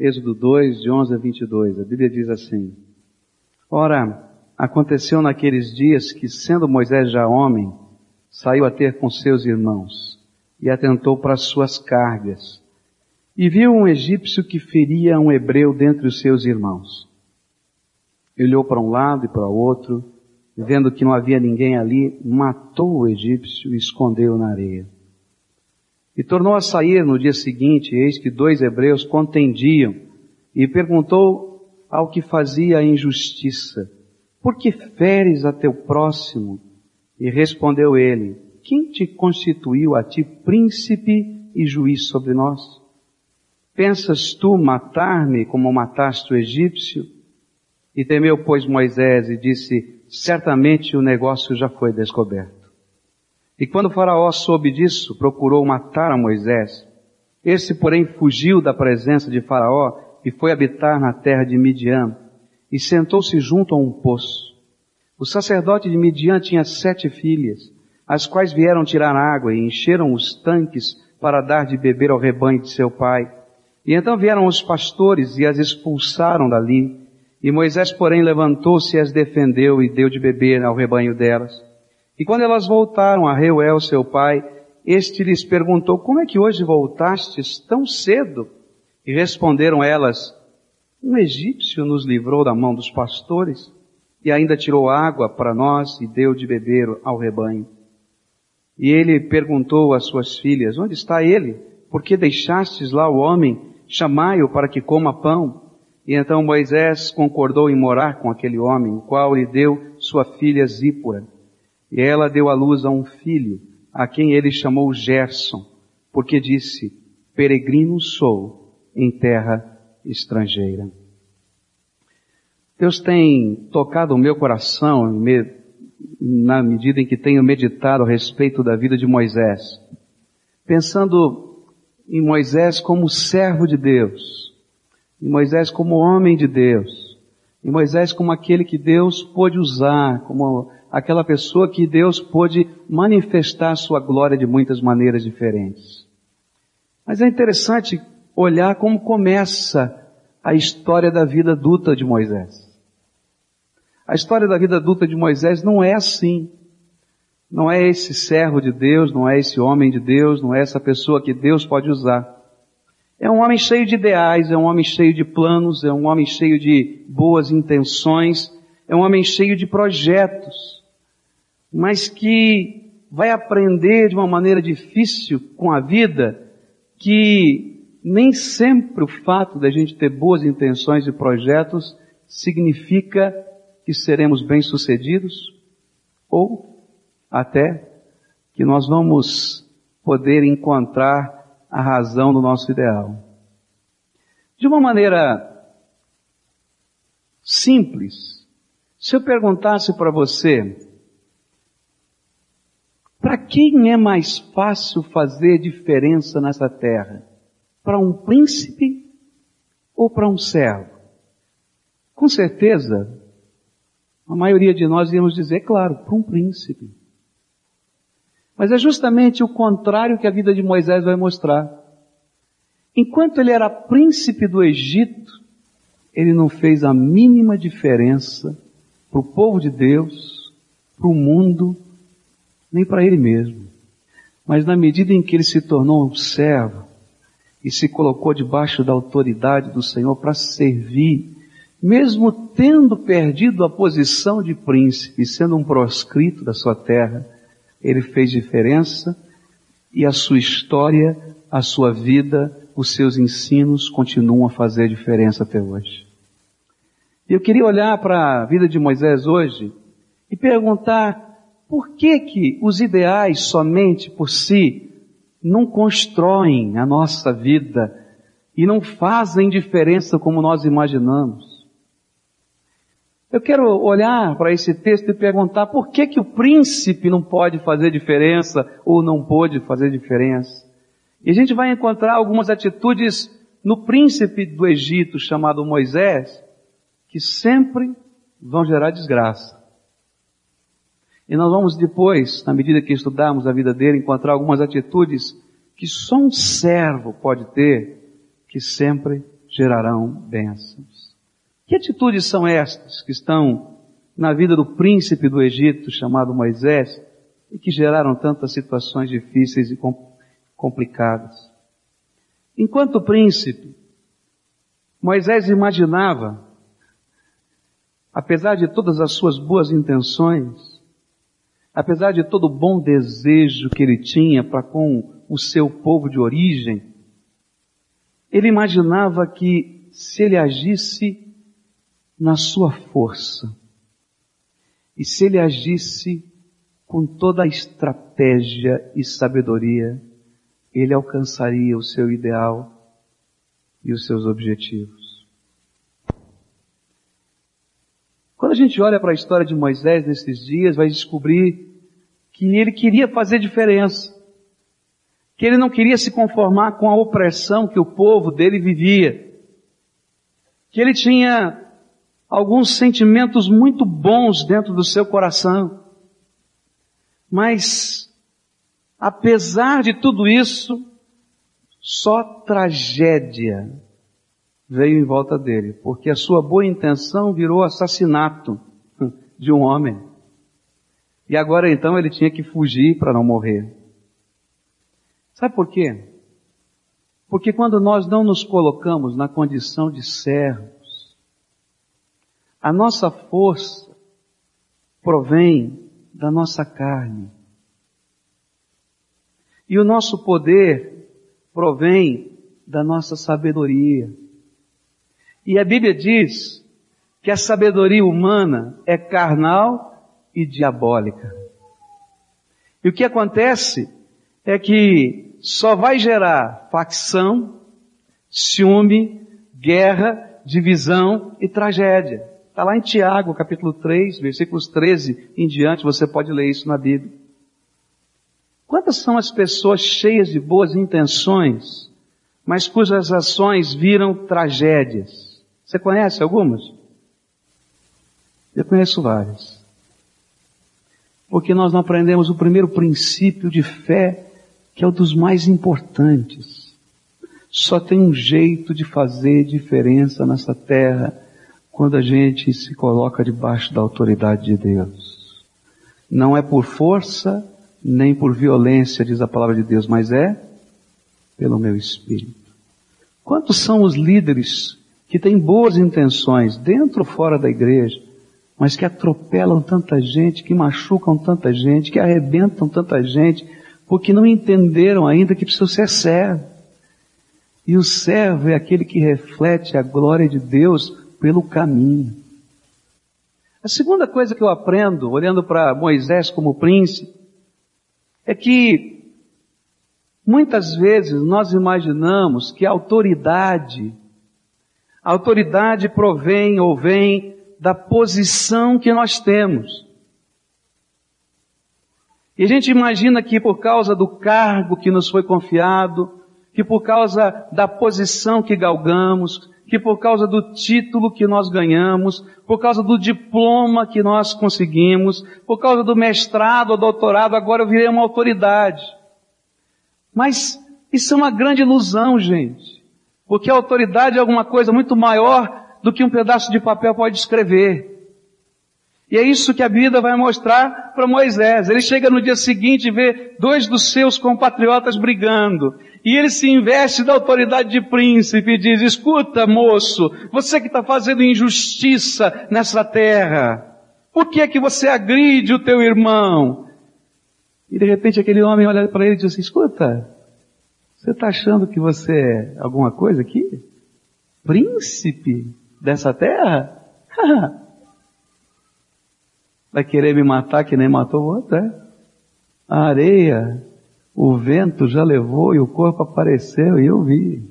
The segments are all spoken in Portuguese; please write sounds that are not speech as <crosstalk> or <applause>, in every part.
Êxodo 2, de 11 a 22. A Bíblia diz assim: Ora, aconteceu naqueles dias que, sendo Moisés já homem, saiu a ter com seus irmãos e atentou para as suas cargas. E viu um egípcio que feria um hebreu dentre os seus irmãos. Ele olhou para um lado e para o outro, vendo que não havia ninguém ali, matou o egípcio e escondeu na areia. E tornou a sair no dia seguinte, eis que dois hebreus contendiam, e perguntou ao que fazia a injustiça, por que feres a teu próximo? E respondeu ele, quem te constituiu a ti príncipe e juiz sobre nós? Pensas tu matar-me como mataste o egípcio? E temeu, pois, Moisés e disse, certamente o negócio já foi descoberto. E quando Faraó soube disso, procurou matar a Moisés. Esse, porém, fugiu da presença de Faraó e foi habitar na terra de Midian e sentou-se junto a um poço. O sacerdote de Midian tinha sete filhas, as quais vieram tirar água e encheram os tanques para dar de beber ao rebanho de seu pai. E então vieram os pastores e as expulsaram dali. E Moisés, porém, levantou-se e as defendeu e deu de beber ao rebanho delas. E quando elas voltaram a Reuel, seu pai, este lhes perguntou, como é que hoje voltastes tão cedo? E responderam elas, um egípcio nos livrou da mão dos pastores e ainda tirou água para nós e deu de beber ao rebanho. E ele perguntou às suas filhas, onde está ele? Por que deixastes lá o homem? Chamai-o para que coma pão. E então Moisés concordou em morar com aquele homem, o qual lhe deu sua filha Zípora. E ela deu à luz a um filho, a quem ele chamou Gerson, porque disse, peregrino sou em terra estrangeira. Deus tem tocado o meu coração na medida em que tenho meditado a respeito da vida de Moisés, pensando em Moisés como servo de Deus, em Moisés como homem de Deus, em Moisés como aquele que Deus pôde usar, como aquela pessoa que Deus pôde manifestar sua glória de muitas maneiras diferentes. Mas é interessante olhar como começa a história da vida adulta de Moisés. A história da vida adulta de Moisés não é assim. Não é esse servo de Deus, não é esse homem de Deus, não é essa pessoa que Deus pode usar. É um homem cheio de ideais, é um homem cheio de planos, é um homem cheio de boas intenções, é um homem cheio de projetos mas que vai aprender de uma maneira difícil com a vida que nem sempre o fato da gente ter boas intenções e projetos significa que seremos bem-sucedidos ou até que nós vamos poder encontrar a razão do nosso ideal. De uma maneira simples, se eu perguntasse para você, para quem é mais fácil fazer diferença nessa terra? Para um príncipe ou para um servo? Com certeza, a maioria de nós íamos dizer, claro, para um príncipe. Mas é justamente o contrário que a vida de Moisés vai mostrar. Enquanto ele era príncipe do Egito, ele não fez a mínima diferença para o povo de Deus, para o mundo, nem para ele mesmo. Mas na medida em que ele se tornou um servo e se colocou debaixo da autoridade do Senhor para servir, mesmo tendo perdido a posição de príncipe, sendo um proscrito da sua terra, ele fez diferença e a sua história, a sua vida, os seus ensinos continuam a fazer diferença até hoje. Eu queria olhar para a vida de Moisés hoje e perguntar por que que os ideais somente por si não constroem a nossa vida e não fazem diferença como nós imaginamos? Eu quero olhar para esse texto e perguntar por que que o príncipe não pode fazer diferença ou não pôde fazer diferença? E a gente vai encontrar algumas atitudes no príncipe do Egito chamado Moisés que sempre vão gerar desgraça. E nós vamos depois, na medida que estudarmos a vida dele, encontrar algumas atitudes que só um servo pode ter, que sempre gerarão bênçãos. Que atitudes são estas que estão na vida do príncipe do Egito chamado Moisés e que geraram tantas situações difíceis e complicadas? Enquanto príncipe, Moisés imaginava, apesar de todas as suas boas intenções, apesar de todo o bom desejo que ele tinha para com o seu povo de origem, ele imaginava que se ele agisse na sua força, e se ele agisse com toda a estratégia e sabedoria, ele alcançaria o seu ideal e os seus objetivos. Quando a gente olha para a história de Moisés nesses dias, vai descobrir que ele queria fazer diferença. Que ele não queria se conformar com a opressão que o povo dele vivia. Que ele tinha alguns sentimentos muito bons dentro do seu coração. Mas, apesar de tudo isso, só tragédia veio em volta dele, porque a sua boa intenção virou assassinato <laughs> de um homem. E agora então ele tinha que fugir para não morrer. Sabe por quê? Porque quando nós não nos colocamos na condição de servos, a nossa força provém da nossa carne. E o nosso poder provém da nossa sabedoria. E a Bíblia diz que a sabedoria humana é carnal e diabólica. E o que acontece é que só vai gerar facção, ciúme, guerra, divisão e tragédia. Está lá em Tiago, capítulo 3, versículos 13 em diante, você pode ler isso na Bíblia. Quantas são as pessoas cheias de boas intenções, mas cujas ações viram tragédias? Você conhece algumas? Eu conheço várias. Porque nós não aprendemos o primeiro princípio de fé, que é o dos mais importantes. Só tem um jeito de fazer diferença nessa terra quando a gente se coloca debaixo da autoridade de Deus. Não é por força, nem por violência, diz a palavra de Deus, mas é pelo meu espírito. Quantos são os líderes que têm boas intenções dentro ou fora da igreja, mas que atropelam tanta gente, que machucam tanta gente, que arrebentam tanta gente, porque não entenderam ainda que precisam ser servo. E o servo é aquele que reflete a glória de Deus pelo caminho. A segunda coisa que eu aprendo, olhando para Moisés como príncipe, é que muitas vezes nós imaginamos que a autoridade, a autoridade provém ou vem da posição que nós temos. E a gente imagina que por causa do cargo que nos foi confiado, que por causa da posição que galgamos, que por causa do título que nós ganhamos, por causa do diploma que nós conseguimos, por causa do mestrado ou doutorado, agora eu virei uma autoridade. Mas isso é uma grande ilusão, gente. Porque a autoridade é alguma coisa muito maior do que um pedaço de papel pode escrever. E é isso que a vida vai mostrar para Moisés. Ele chega no dia seguinte e vê dois dos seus compatriotas brigando. E ele se investe da autoridade de príncipe e diz, escuta moço, você que está fazendo injustiça nessa terra, por que é que você agride o teu irmão? E de repente aquele homem olha para ele e diz assim, escuta, você está achando que você é alguma coisa aqui? Príncipe dessa terra? <laughs> Vai querer me matar que nem matou o outro, é? A areia, o vento já levou e o corpo apareceu e eu vi.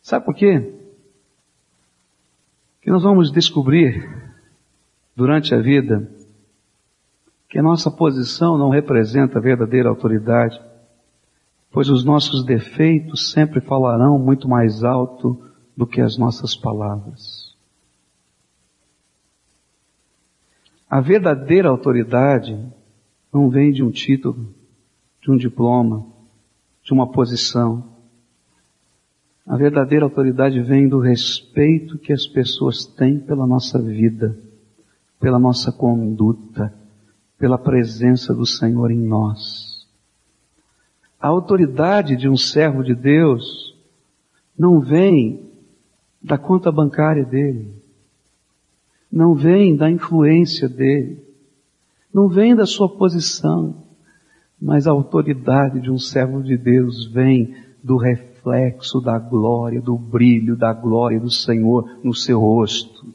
Sabe por quê? Que nós vamos descobrir durante a vida que a nossa posição não representa a verdadeira autoridade, pois os nossos defeitos sempre falarão muito mais alto do que as nossas palavras. A verdadeira autoridade não vem de um título, de um diploma, de uma posição. A verdadeira autoridade vem do respeito que as pessoas têm pela nossa vida, pela nossa conduta, pela presença do Senhor em nós. A autoridade de um servo de Deus não vem da conta bancária dele, não vem da influência dele, não vem da sua posição, mas a autoridade de um servo de Deus vem do reflexo da glória, do brilho da glória do Senhor no seu rosto.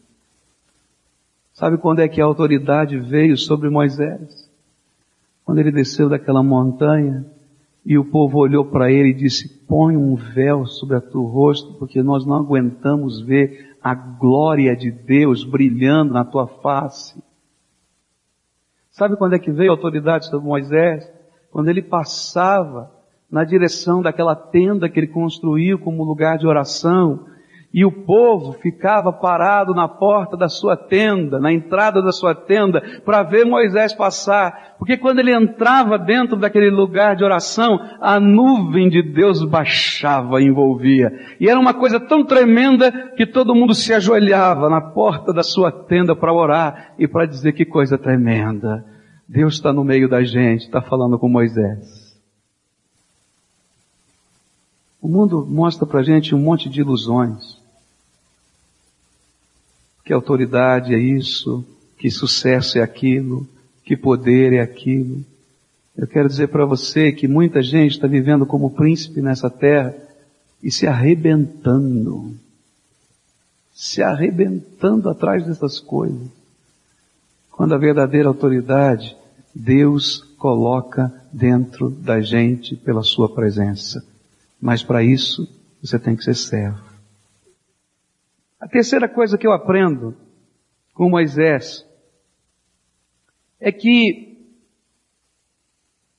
Sabe quando é que a autoridade veio sobre Moisés? Quando ele desceu daquela montanha e o povo olhou para ele e disse: Põe um véu sobre a teu rosto, porque nós não aguentamos ver a glória de Deus brilhando na tua face. Sabe quando é que veio a autoridade sobre Moisés? Quando ele passava na direção daquela tenda que ele construiu como lugar de oração, e o povo ficava parado na porta da sua tenda, na entrada da sua tenda, para ver Moisés passar. Porque quando ele entrava dentro daquele lugar de oração, a nuvem de Deus baixava e envolvia. E era uma coisa tão tremenda que todo mundo se ajoelhava na porta da sua tenda para orar e para dizer que coisa tremenda. Deus está no meio da gente, está falando com Moisés. O mundo mostra para gente um monte de ilusões que autoridade é isso, que sucesso é aquilo, que poder é aquilo. Eu quero dizer para você que muita gente está vivendo como príncipe nessa terra e se arrebentando. Se arrebentando atrás dessas coisas. Quando a verdadeira autoridade Deus coloca dentro da gente pela sua presença. Mas para isso você tem que ser servo. A terceira coisa que eu aprendo com Moisés é que,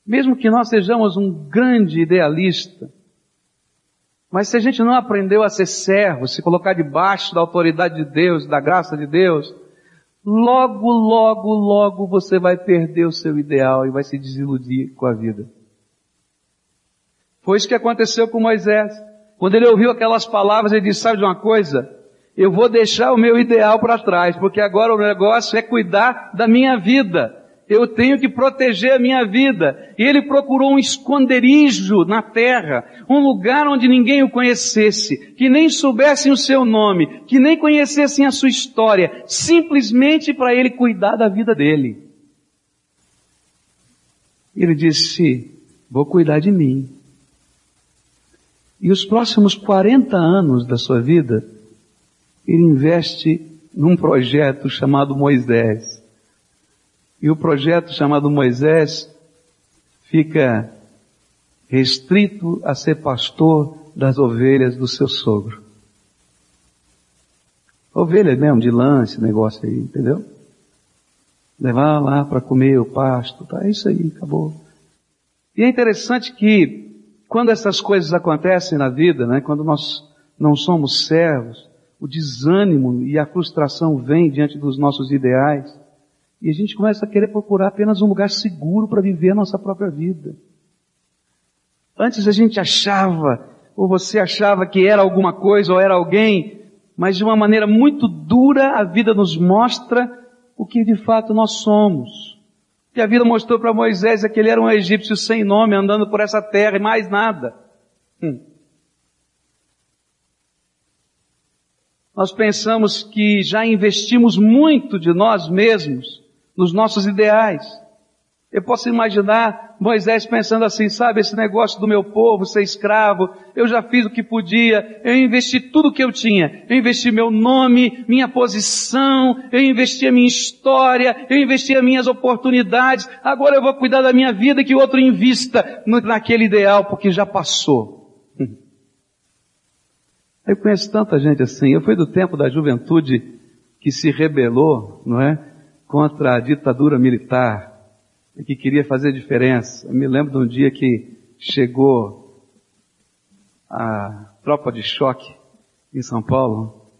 mesmo que nós sejamos um grande idealista, mas se a gente não aprendeu a ser servo, se colocar debaixo da autoridade de Deus, da graça de Deus, logo, logo, logo você vai perder o seu ideal e vai se desiludir com a vida. Foi isso que aconteceu com Moisés. Quando ele ouviu aquelas palavras, ele disse, sabe de uma coisa? Eu vou deixar o meu ideal para trás, porque agora o negócio é cuidar da minha vida. Eu tenho que proteger a minha vida. E ele procurou um esconderijo na terra, um lugar onde ninguém o conhecesse, que nem soubessem o seu nome, que nem conhecessem a sua história, simplesmente para ele cuidar da vida dele. Ele disse, vou cuidar de mim. E os próximos 40 anos da sua vida, ele investe num projeto chamado Moisés. E o projeto chamado Moisés fica restrito a ser pastor das ovelhas do seu sogro. Ovelha mesmo, de lã, esse negócio aí, entendeu? Levar lá para comer o pasto, tá? É isso aí, acabou. E é interessante que, quando essas coisas acontecem na vida, né, quando nós não somos servos, o desânimo e a frustração vem diante dos nossos ideais e a gente começa a querer procurar apenas um lugar seguro para viver a nossa própria vida. Antes a gente achava, ou você achava que era alguma coisa ou era alguém, mas de uma maneira muito dura a vida nos mostra o que de fato nós somos. E a vida mostrou para Moisés é que ele era um egípcio sem nome andando por essa terra e mais nada. Hum. Nós pensamos que já investimos muito de nós mesmos nos nossos ideais. Eu posso imaginar Moisés pensando assim, sabe, esse negócio do meu povo ser escravo, eu já fiz o que podia, eu investi tudo o que eu tinha. Eu investi meu nome, minha posição, eu investi a minha história, eu investi as minhas oportunidades, agora eu vou cuidar da minha vida que o outro invista naquele ideal, porque já passou. Eu conheço tanta gente assim. Eu fui do tempo da juventude que se rebelou, não é? Contra a ditadura militar e que queria fazer diferença. Eu me lembro de um dia que chegou a tropa de choque em São Paulo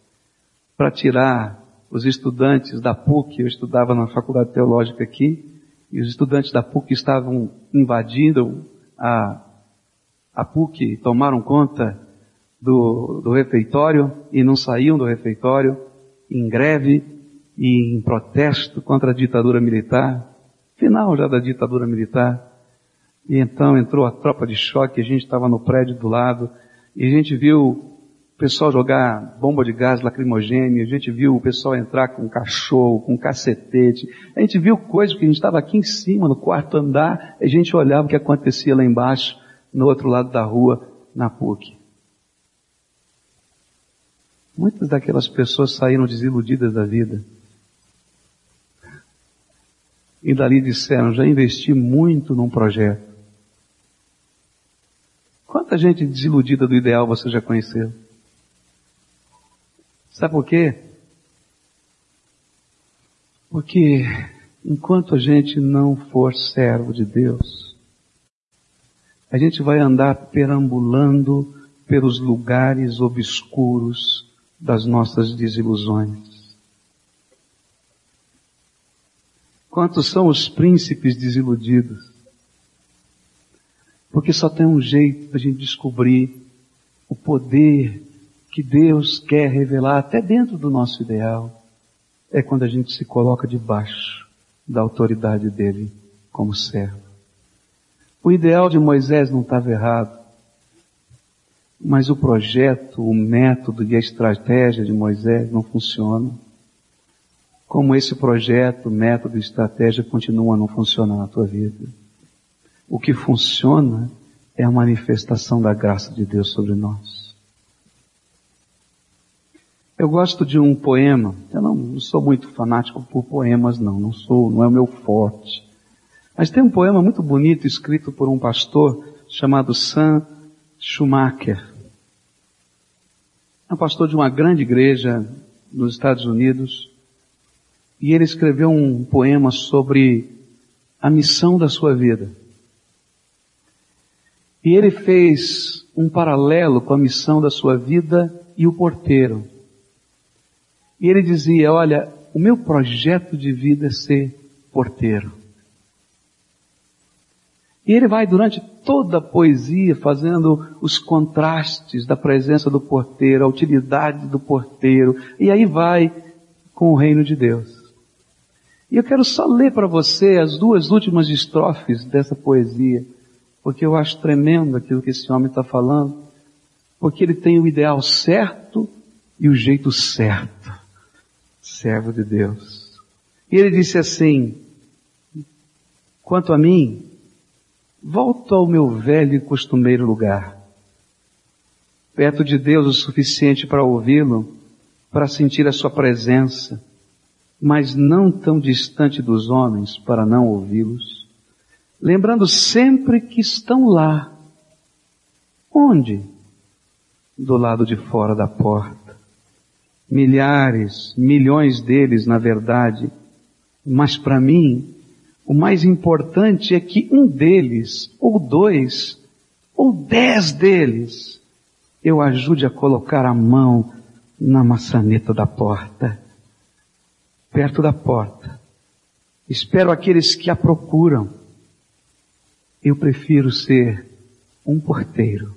para tirar os estudantes da PUC. Eu estudava na faculdade teológica aqui e os estudantes da PUC estavam invadindo a, a PUC, tomaram conta do, do refeitório e não saíam do refeitório, em greve e em protesto contra a ditadura militar, final já da ditadura militar. E então entrou a tropa de choque, a gente estava no prédio do lado, e a gente viu o pessoal jogar bomba de gás lacrimogêneo, a gente viu o pessoal entrar com cachorro, com cacetete, a gente viu coisas que a gente estava aqui em cima, no quarto andar, a gente olhava o que acontecia lá embaixo, no outro lado da rua, na PUC. Muitas daquelas pessoas saíram desiludidas da vida. E dali disseram, já investi muito num projeto. Quanta gente desiludida do ideal você já conheceu? Sabe por quê? Porque enquanto a gente não for servo de Deus, a gente vai andar perambulando pelos lugares obscuros das nossas desilusões. Quantos são os príncipes desiludidos? Porque só tem um jeito para a gente descobrir o poder que Deus quer revelar até dentro do nosso ideal. É quando a gente se coloca debaixo da autoridade dele como servo. O ideal de Moisés não estava errado. Mas o projeto, o método e a estratégia de Moisés não funcionam. Como esse projeto, método e estratégia continuam a não funcionar na tua vida. O que funciona é a manifestação da graça de Deus sobre nós. Eu gosto de um poema, eu não sou muito fanático por poemas não, não sou, não é o meu forte. Mas tem um poema muito bonito escrito por um pastor chamado Sam Schumacher. É um pastor de uma grande igreja nos Estados Unidos, e ele escreveu um poema sobre a missão da sua vida. E ele fez um paralelo com a missão da sua vida e o porteiro. E ele dizia, olha, o meu projeto de vida é ser porteiro. E ele vai durante toda a poesia fazendo os contrastes da presença do porteiro, a utilidade do porteiro, e aí vai com o reino de Deus. E eu quero só ler para você as duas últimas estrofes dessa poesia, porque eu acho tremendo aquilo que esse homem está falando, porque ele tem o ideal certo e o jeito certo. Servo de Deus. E ele disse assim, quanto a mim, Volto ao meu velho e costumeiro lugar. Perto de Deus o suficiente para ouvi-lo, para sentir a sua presença, mas não tão distante dos homens para não ouvi-los. Lembrando sempre que estão lá. Onde? Do lado de fora da porta. Milhares, milhões deles, na verdade, mas para mim, o mais importante é que um deles, ou dois, ou dez deles, eu ajude a colocar a mão na maçaneta da porta, perto da porta. Espero aqueles que a procuram. Eu prefiro ser um porteiro.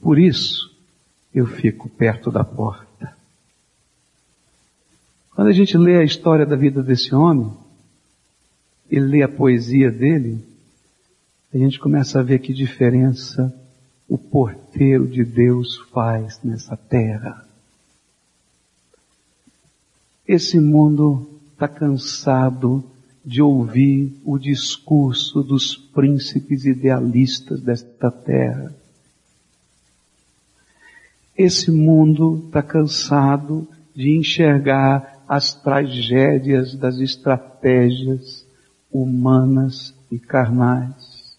Por isso, eu fico perto da porta. Quando a gente lê a história da vida desse homem, e lê a poesia dele, a gente começa a ver que diferença o porteiro de Deus faz nessa terra. Esse mundo está cansado de ouvir o discurso dos príncipes idealistas desta terra. Esse mundo está cansado de enxergar as tragédias das estratégias humanas e carnais.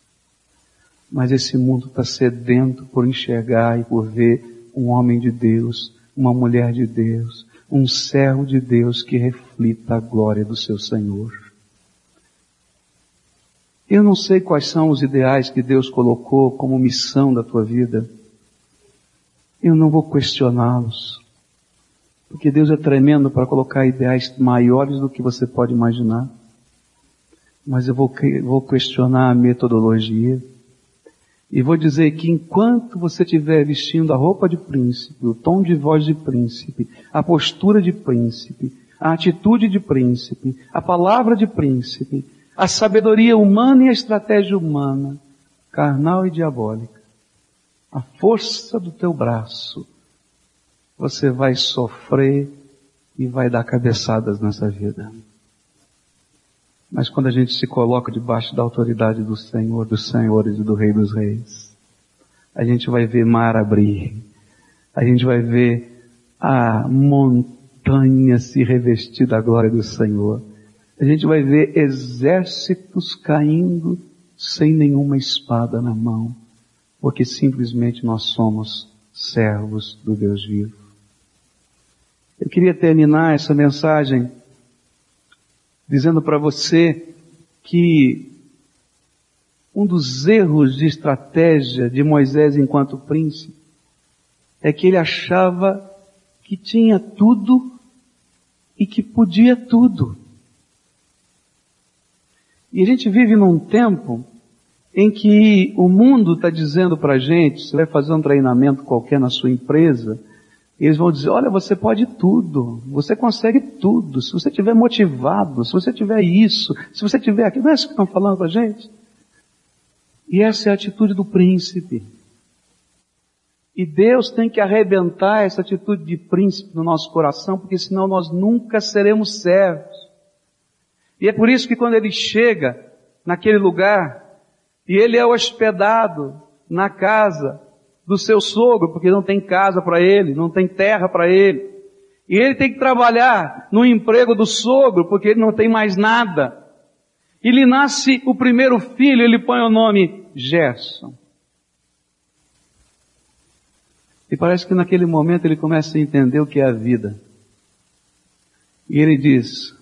Mas esse mundo está sedento por enxergar e por ver um homem de Deus, uma mulher de Deus, um servo de Deus que reflita a glória do seu Senhor. Eu não sei quais são os ideais que Deus colocou como missão da tua vida. Eu não vou questioná-los. Porque Deus é tremendo para colocar ideais maiores do que você pode imaginar mas eu vou, vou questionar a metodologia. E vou dizer que enquanto você estiver vestindo a roupa de príncipe, o tom de voz de príncipe, a postura de príncipe, a atitude de príncipe, a palavra de príncipe, a sabedoria humana e a estratégia humana, carnal e diabólica, a força do teu braço, você vai sofrer e vai dar cabeçadas nessa vida. Mas quando a gente se coloca debaixo da autoridade do Senhor, dos Senhores e do Rei dos Reis, a gente vai ver mar abrir, a gente vai ver a montanha se revestir da glória do Senhor, a gente vai ver exércitos caindo sem nenhuma espada na mão, porque simplesmente nós somos servos do Deus vivo. Eu queria terminar essa mensagem dizendo para você que um dos erros de estratégia de Moisés enquanto príncipe é que ele achava que tinha tudo e que podia tudo. E a gente vive num tempo em que o mundo está dizendo para a gente, você vai fazer um treinamento qualquer na sua empresa, eles vão dizer, olha, você pode tudo, você consegue tudo, se você estiver motivado, se você tiver isso, se você tiver aquilo, não é isso que estão falando para a gente? E essa é a atitude do príncipe. E Deus tem que arrebentar essa atitude de príncipe no nosso coração, porque senão nós nunca seremos servos. E é por isso que quando ele chega naquele lugar, e ele é hospedado na casa do seu sogro, porque não tem casa para ele, não tem terra para ele. E ele tem que trabalhar no emprego do sogro, porque ele não tem mais nada. E lhe nasce o primeiro filho, ele põe o nome Gerson. E parece que naquele momento ele começa a entender o que é a vida. E ele diz,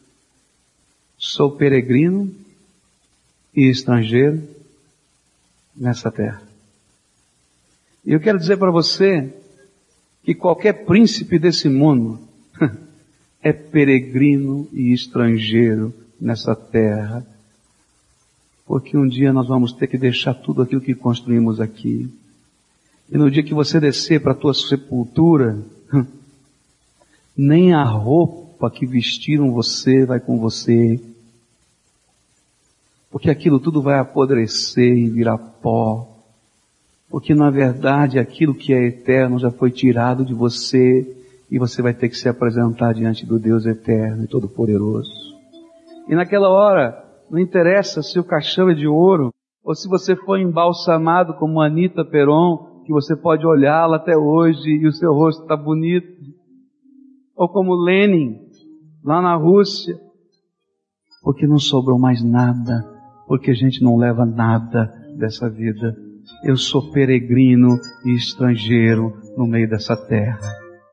sou peregrino e estrangeiro nessa terra. E eu quero dizer para você que qualquer príncipe desse mundo <laughs> é peregrino e estrangeiro nessa terra. Porque um dia nós vamos ter que deixar tudo aquilo que construímos aqui. E no dia que você descer para a tua sepultura, <laughs> nem a roupa que vestiram você vai com você. Porque aquilo tudo vai apodrecer e virar pó. Porque na verdade aquilo que é eterno já foi tirado de você e você vai ter que se apresentar diante do Deus eterno e todo-poderoso. E naquela hora, não interessa se o caixão é de ouro ou se você foi embalsamado como Anita Peron, que você pode olhá-la até hoje e o seu rosto está bonito. Ou como Lenin, lá na Rússia. Porque não sobrou mais nada, porque a gente não leva nada dessa vida eu sou peregrino e estrangeiro no meio dessa terra.